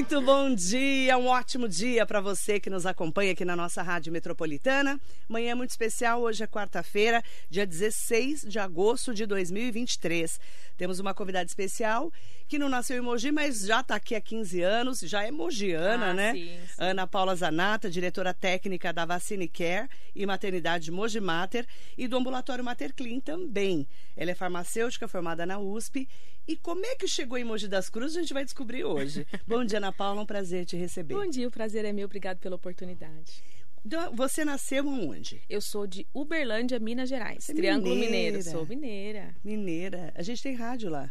Muito bom dia, um ótimo dia para você que nos acompanha aqui na nossa Rádio Metropolitana. Manhã muito especial, hoje é quarta-feira, dia 16 de agosto de 2023. Temos uma convidada especial que não nasceu em Mogi, mas já está aqui há 15 anos, já é mogiana, Ah, né? sim, sim. Ana Paula Zanata, diretora técnica da Vacine Care e Maternidade Mogi Mater e do Ambulatório Mater Clean também. Ela é farmacêutica formada na USP. E como é que chegou em Mogi das Cruzes, a gente vai descobrir hoje. Bom dia, Ana Paula, um prazer te receber. Bom dia, o prazer é meu. Obrigado pela oportunidade. Então, Você nasceu onde? Eu sou de Uberlândia, Minas Gerais. Você é Triângulo mineira. Mineiro. Sou mineira. Mineira. A gente tem rádio lá.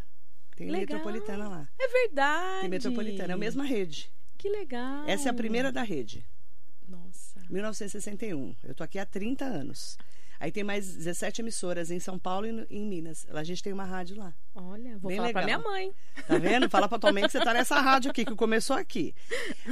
Tem Legal. metropolitana lá. É verdade. Tem metropolitana, é a mesma rede. Que legal. Essa é a primeira da rede. Nossa. 1961. Eu tô aqui há 30 anos. Aí tem mais 17 emissoras em São Paulo e em Minas. A gente tem uma rádio lá. Olha, vou Bem falar pra minha legal. mãe. Tá vendo? Fala pra tua mãe que você tá nessa rádio aqui, que começou aqui.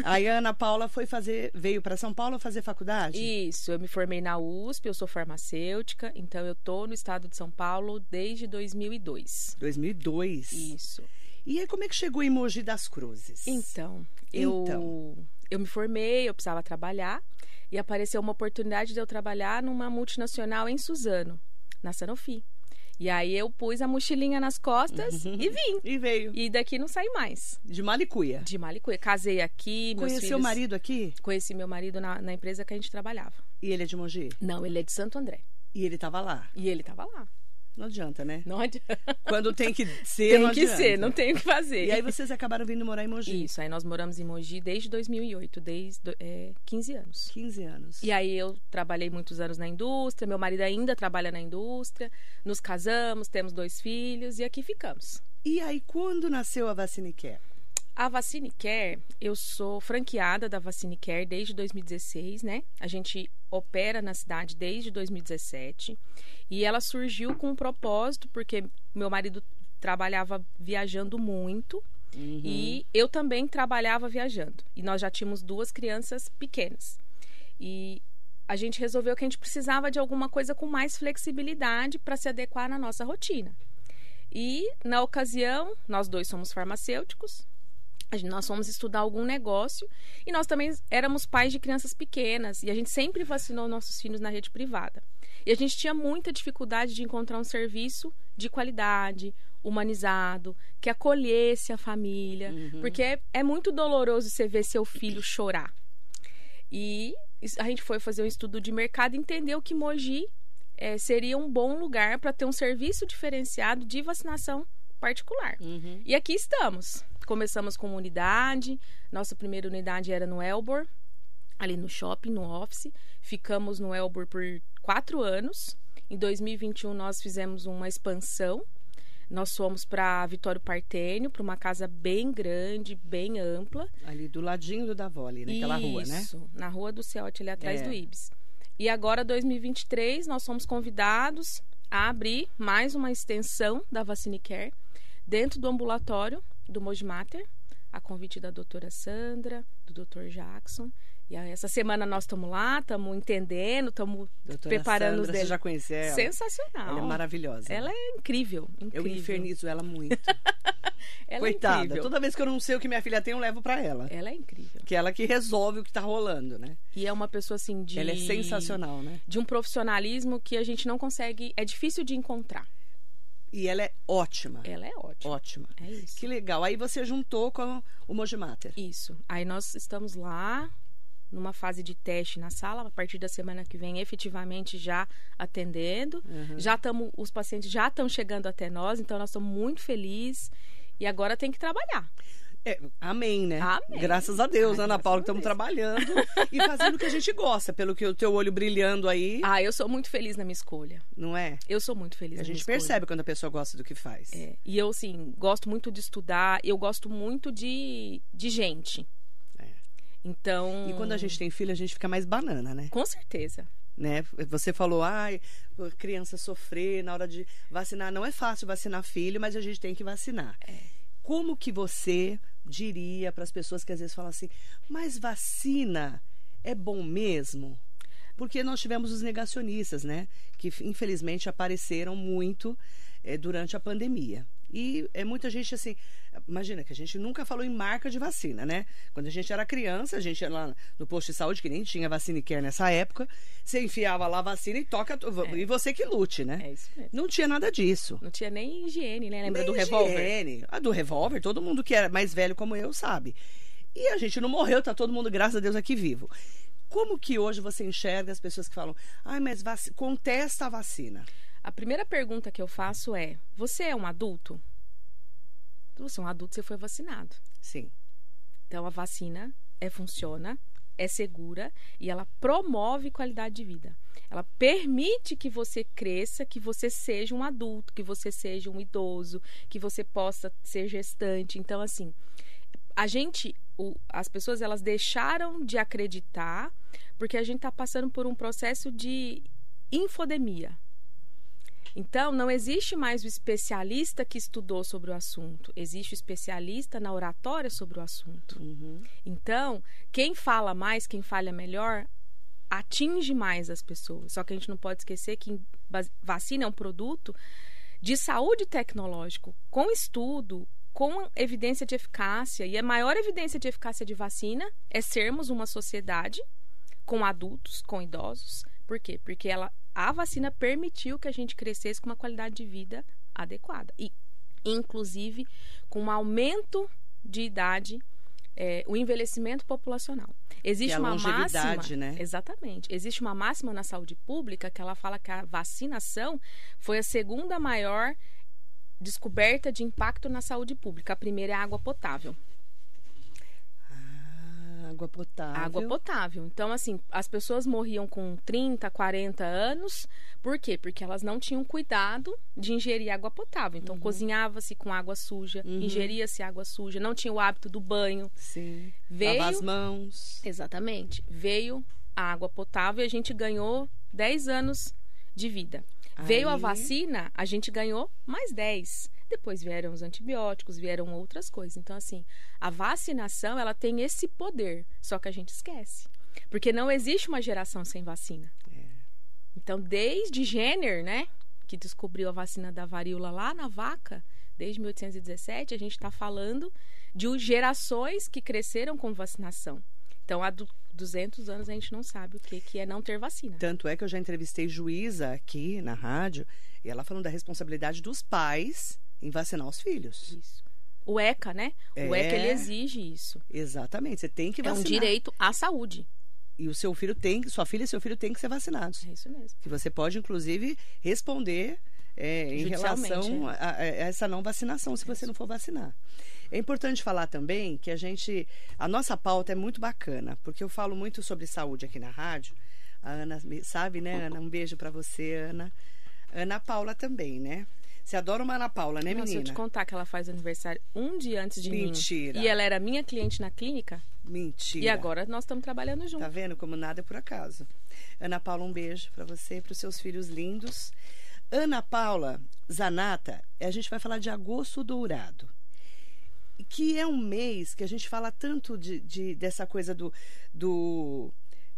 Aí a Ana Paula foi fazer, veio para São Paulo fazer faculdade? Isso, eu me formei na USP, eu sou farmacêutica, então eu tô no estado de São Paulo desde 2002. 2002. Isso. E aí como é que chegou em Mogi das Cruzes? Então, eu, Então. Eu me formei, eu precisava trabalhar e apareceu uma oportunidade de eu trabalhar numa multinacional em Suzano, na Sanofi. E aí eu pus a mochilinha nas costas Uhum. e vim. E veio. E daqui não saí mais. De Malicuia. De Malicuia. Casei aqui, Conheceu filhos... o marido aqui? Conheci meu marido na, na empresa que a gente trabalhava. E ele é de Mogi? Não, ele é de Santo André. E ele tava lá. E ele tava lá. Não adianta, né? Não adianta. Quando tem que ser, não Tem que adianta. ser, não tem o que fazer. E aí vocês acabaram vindo morar em Mogi? Isso, aí nós moramos em Mogi desde 2008, desde é, 15 anos. 15 anos. E aí eu trabalhei muitos anos na indústria, meu marido ainda trabalha na indústria, nos casamos, temos dois filhos e aqui ficamos. E aí, quando nasceu a Vacine Care? A Vacine Care, eu sou franqueada da Vacine Care desde 2016, né? A gente opera na cidade desde 2017 e ela surgiu com um propósito porque meu marido trabalhava viajando muito Uhum. e eu também trabalhava viajando. E nós já tínhamos duas crianças pequenas. E a gente resolveu que a gente precisava de alguma coisa com mais flexibilidade para se adequar na nossa rotina. E, na ocasião, nós dois somos farmacêuticos, nós fomos estudar algum negócio e nós também éramos pais de crianças pequenas e a gente sempre vacinou nossos filhos na rede privada. E a gente tinha muita dificuldade de encontrar um serviço de qualidade, humanizado, que acolhesse a família, porque é, é muito doloroso você ver seu filho chorar. E a gente foi fazer um estudo de mercado e entendeu que Mogi eh, seria um bom lugar para ter um serviço diferenciado de vacinação particular. Uhum. E aqui estamos. Começamos com uma unidade. Nossa primeira unidade era no Elbor, ali no shopping, no office. Ficamos no Elbor por quatro anos. Em 2021 nós fizemos uma expansão. Nós fomos para Vitório Partênio, para uma casa bem grande, bem ampla. Ali do ladinho do Davoli, naquela rua, né? Isso, na rua do Ceote, ali atrás É. do Ibis. E agora, 2023, nós somos convidados a abrir mais uma extensão da Vacine Care dentro do ambulatório do Mojimater, a convite da doutora Sandra, do doutor Jackson. E essa semana nós estamos lá, estamos entendendo, estamos preparando os Sandra, dele. Você já conheceu ela? Sensacional. Ela é maravilhosa. Ela é incrível, incrível. Eu infernizo ela muito. Ela Coitada. É incrível. Toda vez que eu não sei o que minha filha tem, eu levo pra ela. Ela é incrível. Que é ela que resolve o que tá rolando, né? E é uma pessoa assim de. Ela é sensacional, né? de um profissionalismo que a gente não consegue, é difícil de encontrar. E ela é ótima. Ela é ótima. Ótima. É isso. Que legal. Aí você juntou com o Mojimater. Isso. Aí nós estamos lá numa fase de teste na sala, a partir da semana que vem, efetivamente já atendendo. Uhum. Já estamos, os pacientes já estão chegando até nós, então nós estamos muito felizes. E agora tem que trabalhar. É, amém, né? Amém. Graças a Deus, Ai, Ana Paula, estamos trabalhando e fazendo o que a gente gosta, pelo que o teu olho brilhando aí, Ah, eu sou muito feliz na minha escolha. não é? Eu sou muito feliz A na minha gente escolha. percebe quando a pessoa gosta do que faz. É, e eu, assim, gosto muito de estudar, eu gosto muito de, de gente. É. Então. E quando a gente tem filho, a gente fica mais banana, né? Com certeza. né? Você falou, ai, criança sofrer na hora de vacinar. Não é fácil vacinar filho, mas a gente tem que vacinar. Como que você diria para as pessoas que às vezes falam assim, mas vacina é bom mesmo? Porque nós tivemos os negacionistas, né? Que infelizmente apareceram muito é, durante a pandemia. E é muita gente assim. Imagina que a gente nunca falou em marca de vacina, né? Quando a gente era criança, a gente ia lá no posto de saúde, que nem tinha vacina e quer nessa época, você enfiava lá a vacina e toca. É. E você que lute, né? É isso mesmo. Não tinha nada disso. Não tinha nem higiene, né? Lembra nem do revólver? Higiene. A do revólver, todo mundo que era mais velho como eu sabe. E a gente não morreu, tá todo mundo, graças a Deus, aqui vivo. Como que hoje você enxerga as pessoas que falam, ai, mas vac... contesta a vacina? A primeira pergunta que eu faço é: você é um adulto? Você é um adulto, você foi vacinado. Sim. Então a vacina é funciona, é segura e ela promove qualidade de vida. Ela permite que você cresça, que você seja um adulto, que você seja um idoso, que você possa ser gestante. Então, assim, a gente, o, as pessoas, elas deixaram de acreditar porque a gente está passando por um processo de infodemia. Então, não existe mais o especialista que estudou sobre o assunto, existe o especialista na oratória sobre o assunto. Uhum. Então, quem fala mais, quem fala melhor, atinge mais as pessoas. Só que a gente não pode esquecer que vacina é um produto de saúde tecnológico, com estudo, com evidência de eficácia. E a maior evidência de eficácia de vacina é sermos uma sociedade com adultos, com idosos. Por quê? Porque ela a vacina permitiu que a gente crescesse com uma qualidade de vida adequada. E, inclusive, com um aumento de idade, é, o envelhecimento populacional. Existe é uma máxima, né? Exatamente. Existe uma máxima na saúde pública que ela fala que a vacinação foi a segunda maior descoberta de impacto na saúde pública. A primeira é a água potável. Água potável. Água potável. Então, assim, as pessoas morriam com 30, 40 anos. Por quê? Porque elas não tinham cuidado de ingerir água potável. Então, uhum. cozinhava-se com água suja, uhum. ingeria-se água suja, não tinha o hábito do banho. Sim. Veio... Lavar as mãos. Exatamente. Veio a água potável e a gente ganhou 10 anos de vida. Aí... Veio a vacina, a gente ganhou mais 10. Depois vieram os antibióticos, vieram outras coisas. Então, assim, a vacinação, ela tem esse poder, só que a gente esquece. Porque não existe uma geração sem vacina. É. Então, desde Jenner, né, que descobriu a vacina da varíola lá na vaca, desde 1817, a gente está falando de gerações que cresceram com vacinação. Então, há 200 anos a gente não sabe o que, que é não ter vacina. Tanto é que eu já entrevistei juíza aqui na rádio, e ela falando da responsabilidade dos pais em vacinar os filhos. Isso. O ECA, né? É, o ECA ele exige isso. Exatamente. Você tem que vacinar. É um direito à saúde. E o seu filho tem, sua filha e seu filho têm que ser vacinados. É isso mesmo. Que você pode, inclusive, responder é, em relação a, a, essa não vacinação, se você não for vacinar. É importante falar também que a gente, a nossa pauta é muito bacana, porque eu falo muito sobre saúde aqui na rádio. A Ana sabe, né, Ana? Um beijo para você, Ana. Ana Paula também, né? Você adora uma Ana Paula, né, Nossa, menina? Se eu te contar que ela faz aniversário um dia antes de Mentira. mim. E ela era minha cliente na clínica. Mentira. E agora nós estamos trabalhando juntos. Tá vendo como nada é por acaso. Ana Paula, um beijo para você e para os seus filhos lindos. Ana Paula Zanata, a gente vai falar de agosto dourado. Que é um mês que a gente fala tanto de, de dessa coisa do, do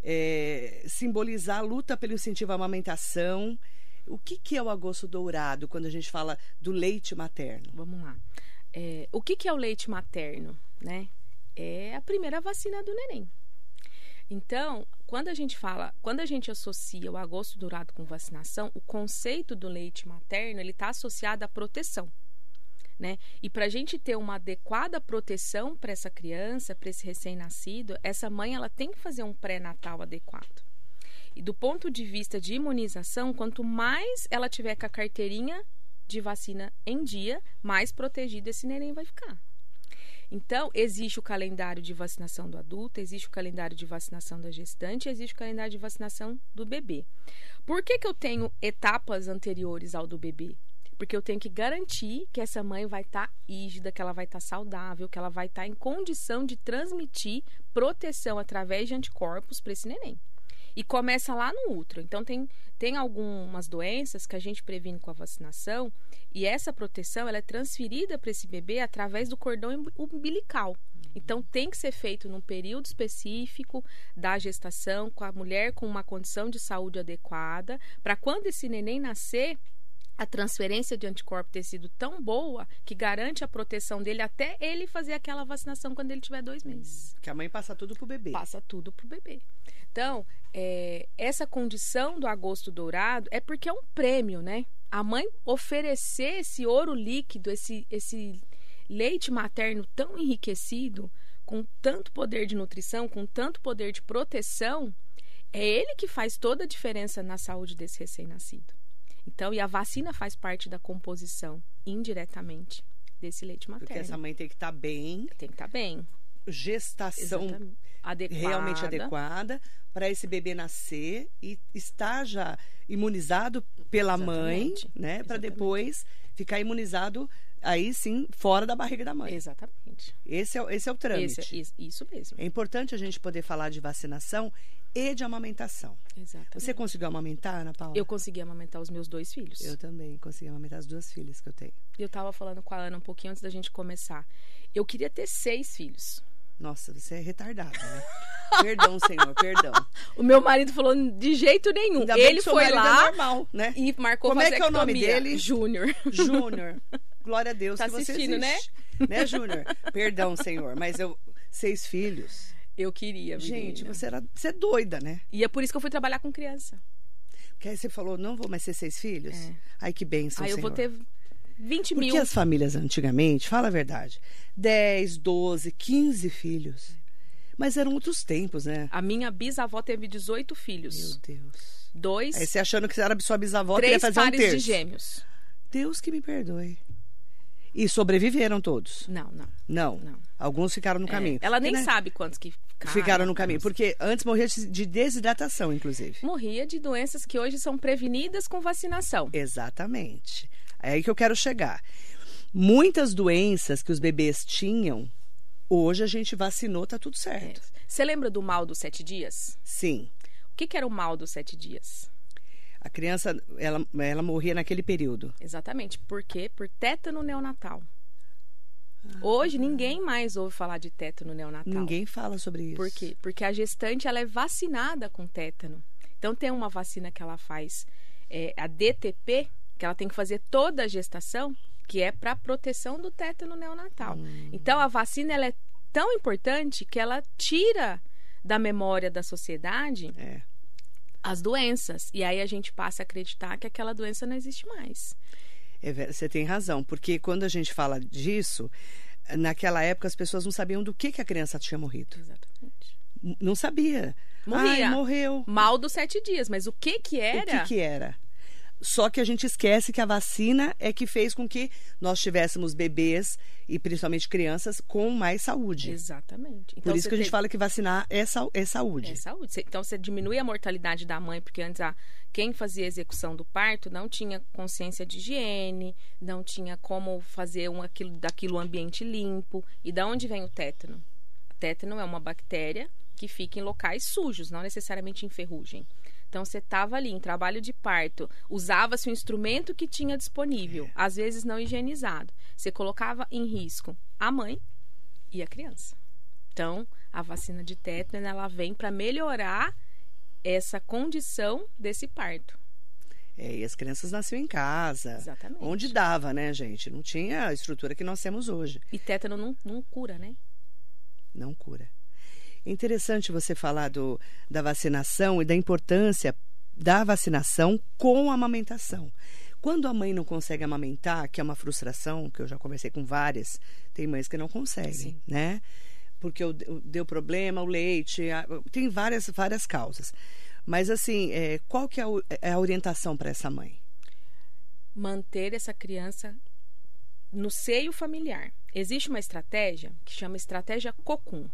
é, simbolizar a luta pelo incentivo à amamentação o que, que é o agosto dourado quando a gente fala do leite materno? Vamos lá. É, o que, que é o leite materno? Né? É a primeira vacina do neném. Então, quando a gente fala, quando a gente associa o agosto dourado com vacinação, o conceito do leite materno ele está associado à proteção. Né? E para a gente ter uma adequada proteção para essa criança, para esse recém-nascido, essa mãe ela tem que fazer um pré-natal adequado. E do ponto de vista de imunização, quanto mais ela tiver com a carteirinha de vacina em dia, mais protegido esse neném vai ficar. Então, existe o calendário de vacinação do adulto, existe o calendário de vacinação da gestante, existe o calendário de vacinação do bebê. Por que, que eu tenho etapas anteriores ao do bebê? Porque eu tenho que garantir que essa mãe vai estar tá rígida, que ela vai estar tá saudável, que ela vai estar tá em condição de transmitir proteção através de anticorpos para esse neném. E começa lá no útero. Então, tem, tem algumas doenças que a gente previne com a vacinação e essa proteção ela é transferida para esse bebê através do cordão umbilical. Então, tem que ser feito num período específico da gestação, com a mulher com uma condição de saúde adequada, para quando esse neném nascer, a transferência de anticorpo ter sido tão boa que garante a proteção dele até ele fazer aquela vacinação quando ele tiver dois meses. Que a mãe passa tudo pro bebê. Passa tudo pro bebê. Então, é, essa condição do agosto dourado é porque é um prêmio, né? A mãe oferecer esse ouro líquido, esse, esse leite materno tão enriquecido, com tanto poder de nutrição, com tanto poder de proteção, é ele que faz toda a diferença na saúde desse recém-nascido. Então, e a vacina faz parte da composição, indiretamente, desse leite materno. Porque essa mãe tem que estar tá bem. Tem que estar tá bem. Gestação adequada. realmente adequada para esse bebê nascer e estar já imunizado pela Exatamente. mãe, né? Para depois ficar imunizado aí sim fora da barriga da mãe. Exatamente. Esse é, esse é o trâmite. Esse, isso, isso mesmo. É importante a gente poder falar de vacinação e de amamentação. Exatamente. Você conseguiu amamentar, Ana Paula? Eu consegui amamentar os meus dois filhos. Eu também consegui amamentar as duas filhas que eu tenho. Eu estava falando com a Ana um pouquinho antes da gente começar. Eu queria ter seis filhos. Nossa, você é retardada, né? perdão, senhor, perdão. O meu marido falou de jeito nenhum. Ainda Ele foi é lá é normal, né? e marcou Como é que é o nome dele? Júnior. Júnior. Glória a Deus tá que você assistindo, né? existe. né? Né, Júnior? Perdão, senhor, mas eu seis filhos. Eu queria, menina. Gente, você era, você é doida, né? E é por isso que eu fui trabalhar com criança. Porque aí você falou, não vou mais ser seis filhos? É. Ai, que bênção, Aí eu senhor. vou ter 20 mil. Porque as famílias antigamente, fala a verdade, 10, 12, 15 filhos. Mas eram outros tempos, né? A minha bisavó teve 18 filhos. Meu Deus. Dois. Aí você achando que era sua bisavó, três ia fazer pares um terço. de gêmeos. Deus que me perdoe. E sobreviveram todos? Não, não. Não. não. Alguns ficaram no é, caminho. Ela nem né? sabe quantos que ficaram. Ficaram no caminho. Porque antes morria de desidratação, inclusive. Morria de doenças que hoje são prevenidas com vacinação. Exatamente. É aí que eu quero chegar. Muitas doenças que os bebês tinham, hoje a gente vacinou, tá tudo certo. É. Você lembra do mal dos sete dias? Sim. O que, que era o mal dos sete dias? A criança, ela, ela morria naquele período. Exatamente. Por quê? Por tétano neonatal. Hoje ninguém mais ouve falar de tétano neonatal. Ninguém fala sobre isso. Por quê? Porque a gestante ela é vacinada com tétano. Então tem uma vacina que ela faz, é, a DTP, que ela tem que fazer toda a gestação, que é para proteção do tétano neonatal. Hum. Então a vacina ela é tão importante que ela tira da memória da sociedade é. As doenças. E aí a gente passa a acreditar que aquela doença não existe mais. É, você tem razão, porque quando a gente fala disso, naquela época as pessoas não sabiam do que, que a criança tinha morrido. Exatamente. Não sabia. Morria. Ai, morreu. Mal dos sete dias, mas o que que era? O que que era? Só que a gente esquece que a vacina é que fez com que nós tivéssemos bebês e principalmente crianças com mais saúde. Exatamente. Então, Por isso que a gente fala que vacinar é, é saúde. É saúde. Então você diminui a mortalidade da mãe, porque antes a, quem fazia a execução do parto não tinha consciência de higiene, não tinha como fazer um, aquilo, daquilo um ambiente limpo. E da onde vem o tétano? O tétano é uma bactéria que fica em locais sujos, não necessariamente em ferrugem. Então você estava ali em trabalho de parto, usava-se o instrumento que tinha disponível, às vezes não higienizado. Você colocava em risco a mãe e a criança. Então, a vacina de tétano ela vem para melhorar essa condição desse parto. É, e as crianças nasciam em casa. Exatamente. Onde dava, né, gente? Não tinha a estrutura que nós temos hoje. E tétano não, não cura, né? Não cura. Interessante você falar do, da vacinação e da importância da vacinação com a amamentação. Quando a mãe não consegue amamentar, que é uma frustração, que eu já conversei com várias, tem mães que não conseguem, Sim. né? Porque deu problema, o leite, tem várias, várias causas. Mas assim, é, qual que é a, é a orientação para essa mãe? Manter essa criança no seio familiar. Existe uma estratégia que chama estratégia COCUM.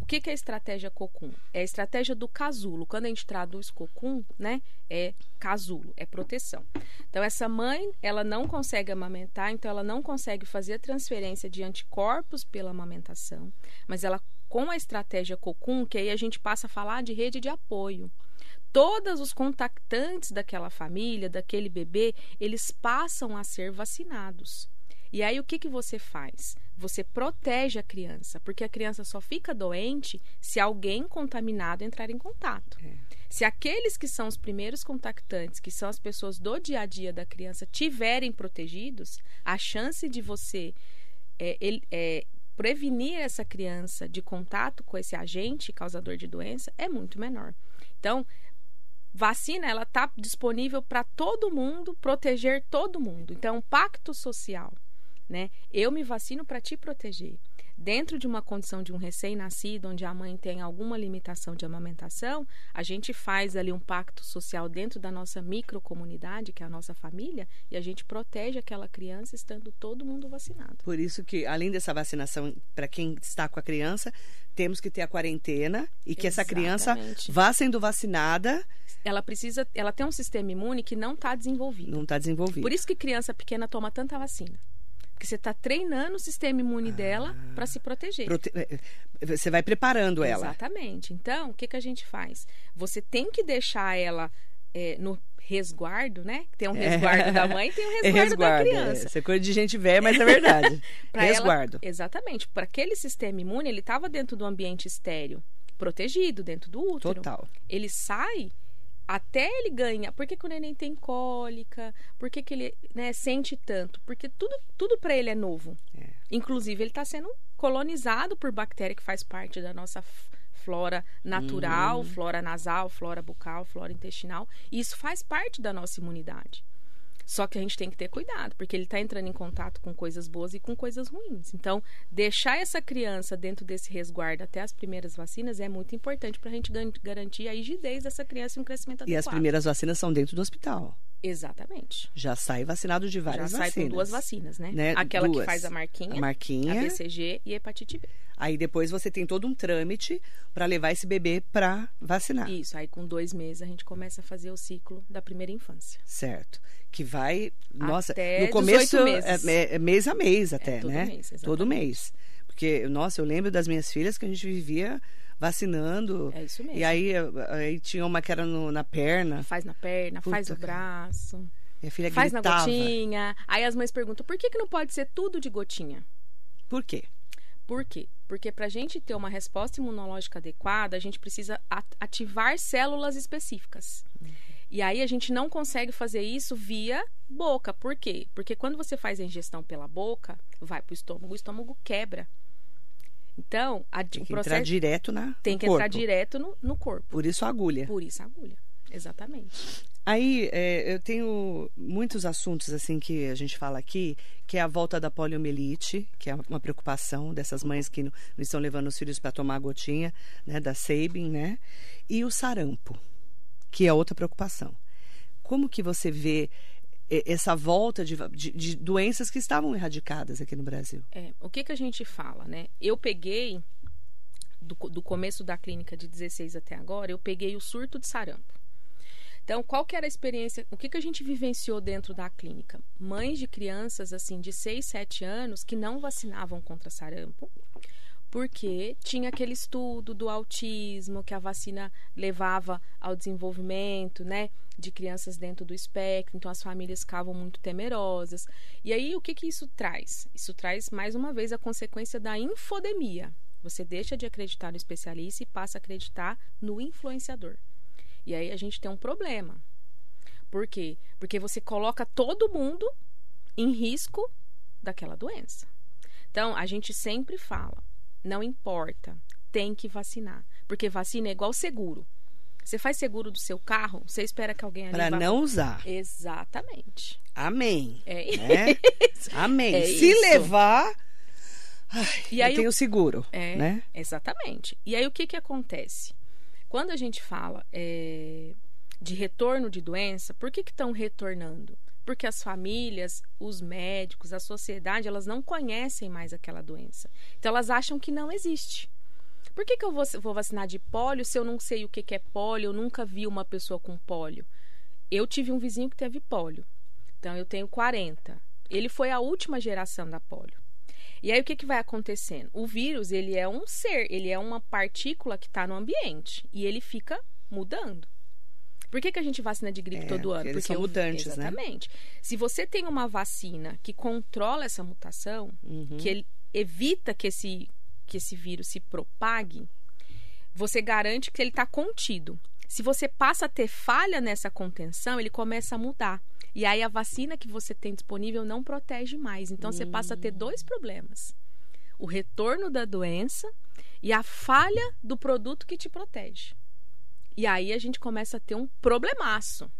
O que, que é a estratégia cocum? É a estratégia do casulo. Quando a gente traduz cocum, né, é casulo, é proteção. Então essa mãe, ela não consegue amamentar, então ela não consegue fazer a transferência de anticorpos pela amamentação, mas ela com a estratégia cocum, que aí a gente passa a falar de rede de apoio todos os contactantes daquela família, daquele bebê, eles passam a ser vacinados. E aí o que, que você faz? Você protege a criança, porque a criança só fica doente se alguém contaminado entrar em contato. É. Se aqueles que são os primeiros contactantes, que são as pessoas do dia a dia da criança, tiverem protegidos, a chance de você é, é, prevenir essa criança de contato com esse agente causador de doença é muito menor. Então, vacina ela está disponível para todo mundo, proteger todo mundo. Então, é um pacto social, né? Eu me vacino para te proteger. Dentro de uma condição de um recém-nascido, onde a mãe tem alguma limitação de amamentação, a gente faz ali um pacto social dentro da nossa microcomunidade, que é a nossa família, e a gente protege aquela criança estando todo mundo vacinado. Por isso que, além dessa vacinação para quem está com a criança, temos que ter a quarentena e que Exatamente. essa criança vá sendo vacinada ela precisa, ela tem um sistema imune que não está desenvolvido. Não está desenvolvido. Por isso que criança pequena toma tanta vacina. Porque você está treinando o sistema imune ah, dela para se proteger. Prote... É, é, você vai preparando ela. Exatamente. Então, o que, que a gente faz? Você tem que deixar ela é, no resguardo, né? Tem um resguardo é. da mãe tem um resguardo, é resguardo da criança. É. Você é coisa de gente velha, mas é verdade. resguardo. Ela, exatamente. Para aquele sistema imune, ele estava dentro do ambiente estéreo, protegido, dentro do útero. Total. Ele sai até ele ganha. Por que, que o neném tem cólica? Por que, que ele né, sente tanto? Porque tudo, tudo para ele é novo. É. Inclusive, ele está sendo colonizado por bactéria que faz parte da nossa flora natural, uhum. flora nasal, flora bucal, flora intestinal. E isso faz parte da nossa imunidade. Só que a gente tem que ter cuidado, porque ele está entrando em contato com coisas boas e com coisas ruins. Então, deixar essa criança dentro desse resguardo até as primeiras vacinas é muito importante para a gente garantir a rigidez dessa criança e um crescimento adequado. E as primeiras vacinas são dentro do hospital. Exatamente. Já sai vacinado de várias Já sai vacinas. com duas vacinas, né? né? Aquela duas. que faz a marquinha, a marquinha, a BCG e a hepatite B. Aí depois você tem todo um trâmite para levar esse bebê para vacinar. Isso, aí com dois meses a gente começa a fazer o ciclo da primeira infância. Certo. Que vai, nossa, no começo é, é, é, mês a mês é, até, todo né? Mês, todo mês. Porque, nossa, eu lembro das minhas filhas que a gente vivia vacinando. É isso mesmo. E aí, aí tinha uma que era no, na perna. Faz na perna, Puta, faz no braço. Minha filha faz gritava. na gotinha. Aí as mães perguntam, por que, que não pode ser tudo de gotinha? Por quê? Por quê? Porque para a gente ter uma resposta imunológica adequada, a gente precisa ativar células específicas. Uhum. E aí a gente não consegue fazer isso via boca. Por quê? Porque quando você faz a ingestão pela boca, vai para o estômago, o estômago quebra. Então, a, tem que processo entrar direto na tem que corpo. entrar direto no, no corpo. Por isso a agulha. Por isso a agulha, exatamente. Aí é, eu tenho muitos assuntos assim que a gente fala aqui, que é a volta da poliomielite, que é uma preocupação dessas mães que não, não estão levando os filhos para tomar a gotinha, né, da Sabin, né? E o sarampo, que é outra preocupação. Como que você vê essa volta de, de, de, doenças que estavam erradicadas aqui no Brasil? É, o que, que a gente fala, né? Eu peguei, do, do começo da clínica de 16 até agora, eu peguei o surto de sarampo. Então, qual que era a experiência? O que, que a gente vivenciou dentro da clínica? Mães de crianças, assim, de 6, 7 anos que não vacinavam contra sarampo, porque tinha aquele estudo do autismo que a vacina levava ao desenvolvimento, né, de crianças dentro do espectro, então as famílias ficavam muito temerosas. E aí o que que isso traz? Isso traz mais uma vez a consequência da infodemia. Você deixa de acreditar no especialista e passa a acreditar no influenciador. E aí a gente tem um problema. Por quê? Porque você coloca todo mundo em risco daquela doença. Então, a gente sempre fala, não importa, tem que vacinar, porque vacina é igual seguro. Você faz seguro do seu carro, você espera que alguém ali Para não usar. Exatamente. Amém. É né? isso. Amém. É Se isso. levar, ai, e aí, eu tenho seguro, é, né? Exatamente. E aí o que que acontece? Quando a gente fala é, de retorno de doença, por que estão retornando? Porque as famílias, os médicos, a sociedade, elas não conhecem mais aquela doença. Então elas acham que não existe. Por que, que eu vou, vou vacinar de pólio se eu não sei o que, que é pólio? Eu nunca vi uma pessoa com pólio. Eu tive um vizinho que teve pólio. Então eu tenho 40. Ele foi a última geração da pólio. E aí o que, que vai acontecendo? O vírus, ele é um ser, ele é uma partícula que está no ambiente e ele fica mudando. Por que, que a gente vacina de gripe É, todo ano? porque eles são mutantes, né? Exatamente. Se você tem uma vacina que controla essa mutação, Uhum. que ele evita que esse, que esse vírus se propague, você garante que ele está contido. Se você passa a ter falha nessa contenção, ele começa a mudar. E aí a vacina que você tem disponível não protege mais. Então você passa a ter dois problemas: o retorno da doença e a falha do produto que te protege. E aí a gente começa a ter um problemaço.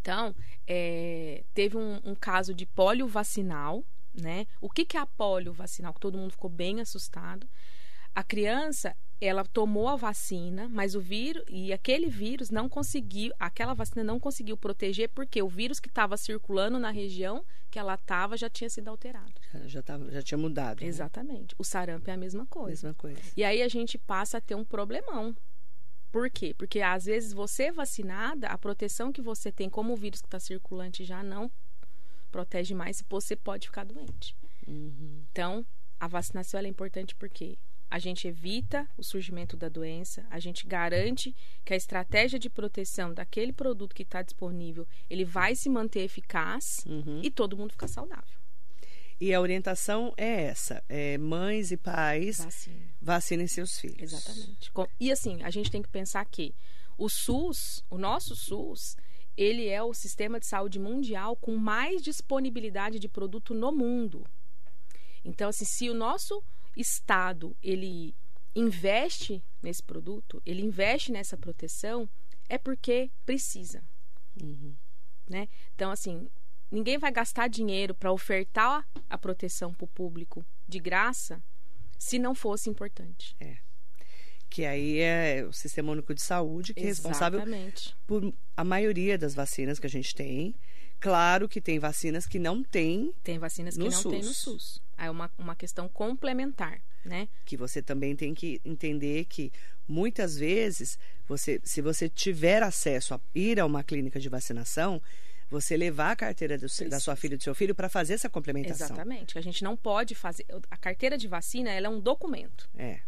Então, é, teve um, um caso de pólio vacinal, né? O que, que é a pólio vacinal? Que todo mundo ficou bem assustado. A criança, ela tomou a vacina, mas o vírus e aquele vírus não conseguiu, aquela vacina não conseguiu proteger porque o vírus que estava circulando na região que ela estava já tinha sido alterado. Já, já, tava, já tinha mudado. né? Exatamente. O sarampo é a mesma coisa. Mesma coisa. E aí a gente passa a ter um problemão. Por quê? Porque às vezes você vacinada, a proteção que você tem, como o vírus que está circulante já não protege mais, você pode ficar doente. Uhum. Então, a vacinação é importante porque a gente evita o surgimento da doença, a gente garante que a estratégia de proteção daquele produto que está disponível, ele vai se manter eficaz Uhum. e todo mundo ficar saudável. E a orientação é essa: é, mães e pais Vacina. vacinem seus filhos. Exatamente. E assim, a gente tem que pensar que o SUS, o nosso SUS, ele é o sistema de saúde mundial com mais disponibilidade de produto no mundo. Então, assim, se o nosso estado ele investe nesse produto, ele investe nessa proteção, é porque precisa, Uhum. né? Então, assim, ninguém vai gastar dinheiro para ofertar a proteção para o público de graça se não fosse importante. Que aí é o Sistema Único de Saúde que é responsável Exatamente. por a maioria das vacinas que a gente tem. Claro que tem vacinas que não tem, Tem vacinas que não tem no SUS. SUS. É uma, uma questão complementar, né? que você também tem que entender que muitas vezes você, se você tiver acesso a ir a uma clínica de vacinação, você levar a carteira do da sua filha e do seu filho para fazer essa complementação. Exatamente. A gente não pode fazer. A carteira de vacina ela é um documento. É.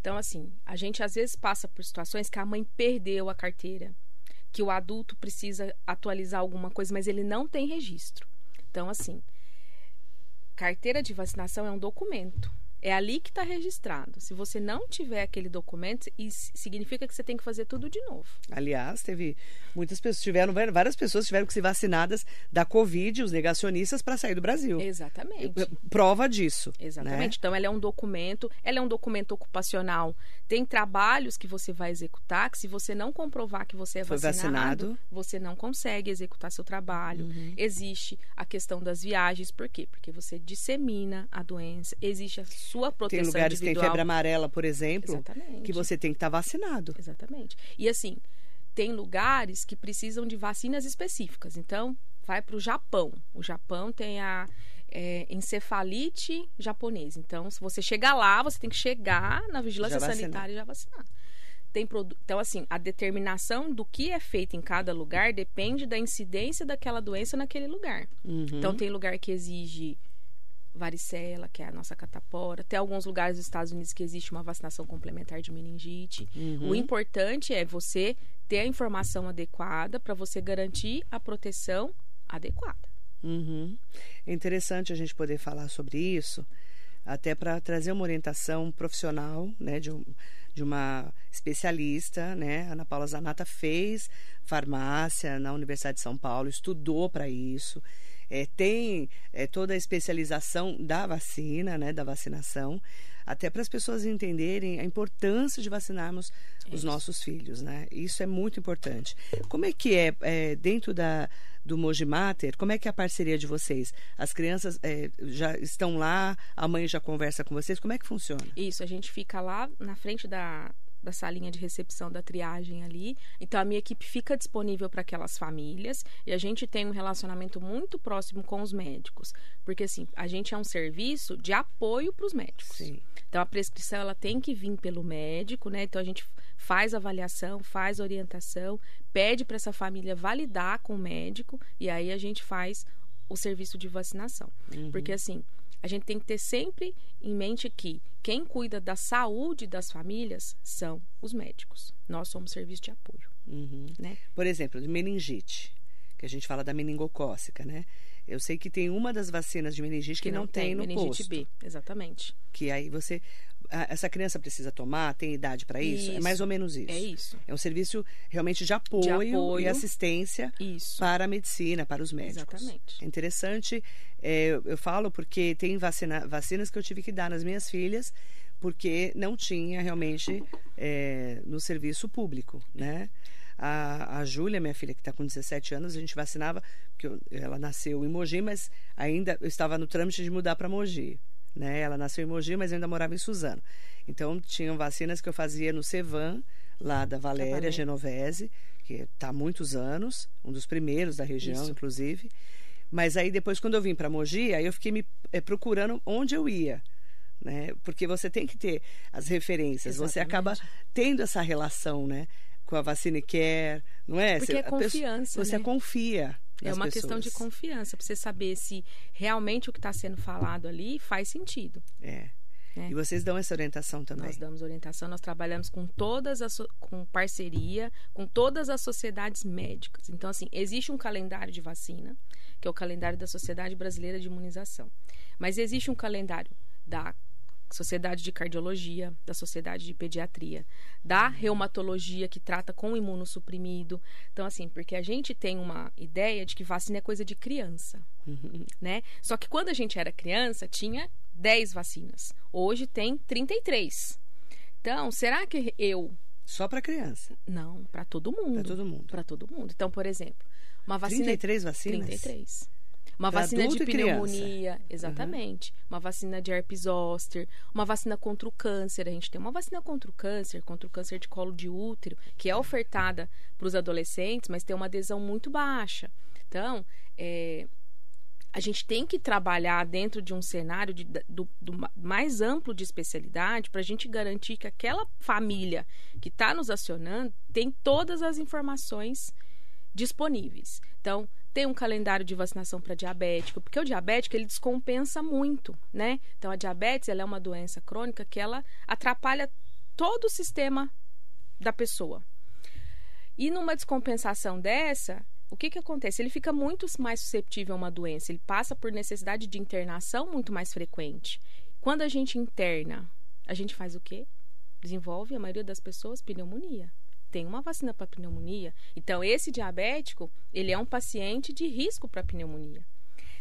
Então, assim, a gente às vezes passa por situações que a mãe perdeu a carteira, que o adulto precisa atualizar alguma coisa, mas ele não tem registro. Então, assim, carteira de vacinação é um documento. É ali que está registrado. Se você não tiver aquele documento, isso significa que você tem que fazer tudo de novo. Aliás, teve muitas pessoas, tiveram várias pessoas tiveram que ser vacinadas da Covid, os negacionistas, para sair do Brasil. Exatamente. Prova disso. Exatamente. né? Então, ela é um documento, ela é um documento ocupacional. Tem trabalhos que você vai executar que, se você não comprovar que você é vacinado, vacinado. você não consegue executar seu trabalho. Existe a questão das viagens. Por quê? Porque você dissemina a doença. Existe a sua Tem proteção lugares que tem individual. febre amarela, por exemplo, Exatamente. que você tem que estar vacinado. Exatamente. E assim, tem lugares que precisam de vacinas específicas. Então, vai para o Japão. O Japão tem a é, encefalite japonesa. Então, se você chegar lá, você tem que chegar na vigilância Já sanitária e já vacinar. Tem produ- então, assim, a determinação do que é feito em cada lugar depende da incidência daquela doença naquele lugar. Uhum. Então, tem lugar que exige varicela, que é a nossa catapora. Tem alguns lugares dos Estados Unidos que existe uma vacinação complementar de meningite. Uhum. O importante é você ter a informação adequada para você garantir a proteção adequada. Uhum. É interessante a gente poder falar sobre isso, até para trazer uma orientação profissional, né, de, um- de uma especialista, né? Ana Paula Zanata fez farmácia na Universidade de São Paulo, estudou para isso, é, tem é, toda a especialização da vacina, né, da vacinação, até para as pessoas entenderem a importância de vacinarmos os Isso. nossos filhos, né? Isso é muito importante. Como é que é, é, dentro da do Moji Mater, como é que é a parceria de vocês? As crianças é, já estão lá, a mãe já conversa com vocês, como é que funciona? Isso, a gente fica lá na frente da, da salinha de recepção da triagem ali. Então a minha equipe fica disponível para aquelas famílias e a gente tem um relacionamento muito próximo com os médicos, porque assim, a gente é um serviço de apoio para os médicos. Sim. Então a prescrição ela tem que vir pelo médico, né? Então a gente faz avaliação, faz orientação, pede para essa família validar com o médico e aí a gente faz o serviço de vacinação. Uhum. Porque assim, a gente tem que ter sempre em mente que quem cuida da saúde das famílias são os médicos. Nós somos serviço de apoio. Uhum. Né? Por exemplo, de meningite, que a gente fala da meningocócica, né? Eu sei que tem uma das vacinas de meningite que, Que não, tem, no meningite posto. B, exatamente. Que aí você. Essa criança precisa tomar, tem idade para isso? É Isso. mais ou menos isso. É isso. É um serviço realmente de apoio, apoio. e assistência Isso. para a medicina, para os médicos. Exatamente. É interessante, é, eu, eu falo porque tem vacina, vacinas que eu tive que dar nas minhas filhas, porque não tinha realmente é, no serviço público, né? A, a Júlia, minha filha, que está com 17 anos, a gente vacinava, porque eu- ela nasceu em Mogi, mas ainda eu estava no trâmite de mudar para Mogi. Né? Ela nasceu em Mogi, mas eu ainda morava em Suzano. Então, tinham vacinas que eu fazia no Cevan, lá da Valéria Valéria. Genovese, que está há muitos anos, um dos primeiros da região, Isso. inclusive. Mas aí depois, quando eu vim para Mogi, aí eu fiquei me eh, procurando onde eu ia. Né? Porque você tem que ter as referências. Você Exatamente. acaba tendo essa relação, né? Com a vacina quer, não é? Porque Você- é a pessoa- confiança, Você né? confia. É uma questão de pessoas. confiança, para você saber se realmente o que está sendo falado ali faz sentido. É. É. E vocês dão essa orientação também. Nós damos orientação, nós trabalhamos com todas as com parceria com todas as sociedades médicas. Então, assim, existe um calendário de vacina, que é o calendário da Sociedade Brasileira de Imunização. Mas existe um calendário da Sociedade de Cardiologia, da Sociedade de Pediatria, da reumatologia que trata com imunossuprimido. Então, assim, porque a gente tem uma ideia de que vacina é coisa de criança, né? Só que quando a gente era criança, tinha 10 vacinas. Hoje tem 33. Então, será que eu Só para criança, não, para todo mundo. para todo mundo. Para todo mundo. Então, por exemplo, uma vacina 33 vacinas? 33. Uma Pra vacina de criança. pneumonia, exatamente. Uma vacina de herpes zoster, uma vacina contra o câncer. A gente tem uma vacina contra o câncer, contra o câncer de colo de útero, que é ofertada para os adolescentes, mas tem uma adesão muito baixa. Então, é, a gente tem que trabalhar dentro de um cenário de- do, do ma- mais amplo de especialidade para a gente garantir que aquela família que está nos acionando tem todas as informações disponíveis. Então, tem um calendário de vacinação para diabético, porque o diabético ele descompensa muito, né? Então, a diabetes ela é uma doença crônica que ela atrapalha todo o sistema da pessoa. E numa descompensação dessa, o que, que acontece? Ele fica muito mais susceptível a uma doença, ele passa por necessidade de internação muito mais frequente. Quando a gente interna, a gente faz o quê? Desenvolve, a maioria das pessoas, pneumonia. Tem uma vacina para pneumonia. Então, esse diabético, ele é um paciente de risco para pneumonia.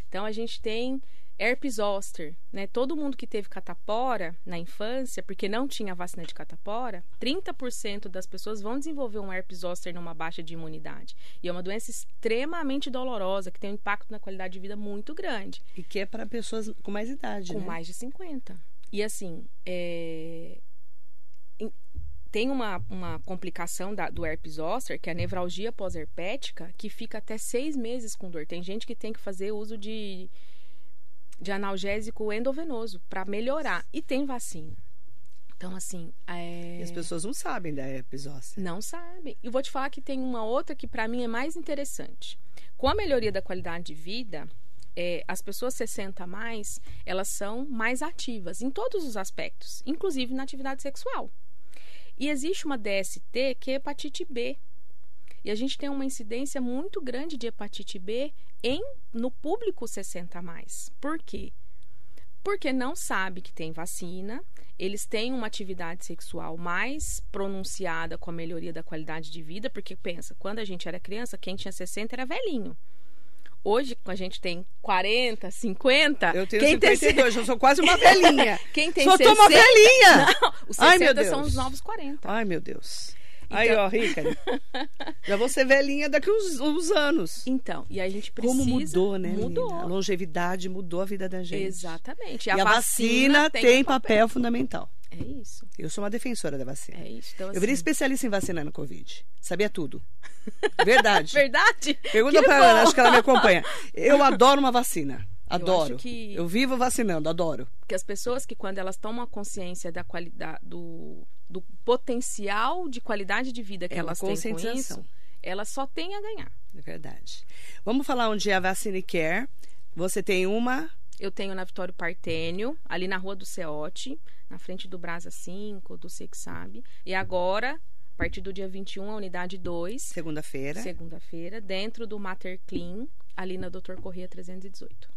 Então, a gente tem herpes zoster, né? Todo mundo que teve catapora na infância, porque não tinha vacina de catapora, 30% das pessoas vão desenvolver um herpes zoster numa baixa de imunidade. E é uma doença extremamente dolorosa, que tem um impacto na qualidade de vida muito grande, E que é para pessoas com mais idade, com né? mais de 50. E assim, é, tem uma, uma complicação da- do herpes zoster, que é a nevralgia pós-herpética, que fica até seis meses com dor. Tem gente que tem que fazer uso de, de analgésico endovenoso para melhorar. E tem vacina. Então, assim. É... E as pessoas não sabem da herpes zoster. Não sabem. E vou te falar que tem uma outra que para mim é mais interessante. Com a melhoria da qualidade de vida, é, as pessoas 60 a mais, elas são mais ativas em todos os aspectos, inclusive na atividade sexual. E existe uma DST que é hepatite B. E a gente tem uma incidência muito grande de hepatite B em no público 60 a mais. Por quê? Porque não sabe que tem vacina, eles têm uma atividade sexual mais pronunciada com a melhoria da qualidade de vida, porque pensa, quando a gente era criança, quem tinha 60 era velhinho. Hoje, a gente tem 40, 50. Eu tenho quem tem 52, eu sou quase uma velhinha. Quem tem Só 60... tô uma velhinha! Não, os Ai, 60 meu são Deus. os novos 40. Ai, meu Deus. Aí, Então- ó, Rica, já vou ser velhinha daqui uns, uns anos. Então, e a gente precisa... Como mudou, né, Mudou. menina? A longevidade mudou a vida da gente. Exatamente. E a, vacina, tem, um papel. fundamental. É isso, Eu sou uma defensora da vacina. é isso. Então, Eu virei assim, especialista em vacinar no Covid. Sabia tudo. Verdade. Verdade? Pergunta Que pra bom. Ana, acho que ela me acompanha. Eu adoro uma vacina. Adoro. acho que- Eu vivo vacinando, adoro. Porque as pessoas que, quando elas tomam a consciência da qualidade, do, do potencial de qualidade de vida que É elas têm com isso, elas só têm a ganhar. É verdade. Vamos falar onde é a Vacine Care. Você tem uma. Eu tenho na Vitório Partênio, ali na Rua do Ceote, na frente do Brasa 5, do Você Que Sabe. E agora partir do dia 21, a unidade 2. Segunda-feira. Segunda-feira, dentro do Mater Clean, ali na Doutor Corrêa 318.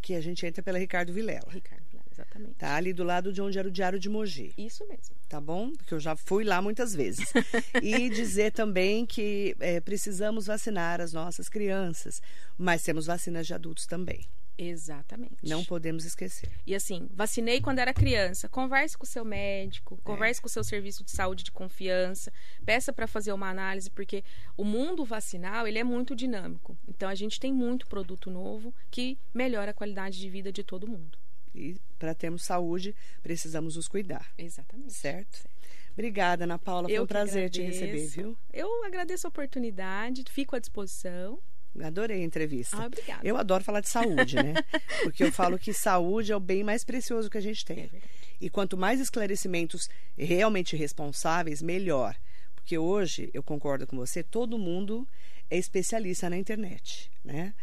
Que a gente entra pela Ricardo Vilela. Ricardo Vilela, exatamente. Tá ali do lado de onde era o Diário de Mogi. Isso mesmo. Tá bom? Porque eu já fui lá muitas vezes. e dizer também que é, precisamos vacinar as nossas crianças, mas temos vacinas de adultos também. Exatamente. Não podemos esquecer. E assim, vacinei quando era criança. Converse com o seu médico, converse é. com o seu serviço de saúde de confiança, peça para fazer uma análise, porque o mundo vacinal ele é muito dinâmico. Então a gente tem muito produto novo que melhora a qualidade de vida de todo mundo. E para termos saúde, precisamos nos cuidar. Exatamente. Certo? certo. Obrigada, Ana Paula. Foi Eu um prazer te receber, viu? Eu agradeço a oportunidade, fico à disposição. Adorei a entrevista. Ah, obrigada. Eu adoro falar de saúde, né? Porque eu falo que saúde é o bem mais precioso que a gente tem. É e quanto mais esclarecimentos realmente responsáveis, melhor. Porque hoje, eu concordo com você, todo mundo é especialista na internet, né?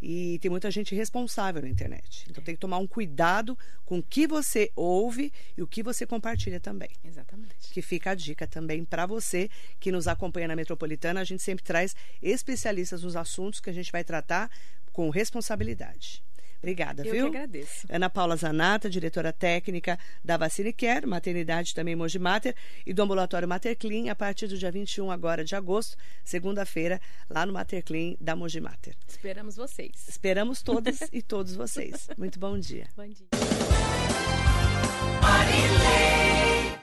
E tem muita gente responsável na internet. Então tem que tomar um cuidado com o que você ouve e o que você compartilha também. Exatamente. Que fica a dica também para você que nos acompanha na Metropolitana. A gente sempre traz especialistas nos assuntos que a gente vai tratar com responsabilidade. Obrigada, Eu viu? Eu que agradeço. Ana Paula Zanata, diretora técnica da Vacine Care, maternidade também Mogi Mater, e do ambulatório Mater Clean, a partir do dia 21 agora de agosto, segunda-feira, lá no Mater Clean da Mogi Mater. Esperamos vocês. Esperamos todas e todos vocês. Muito bom dia. Bom dia. Marilê.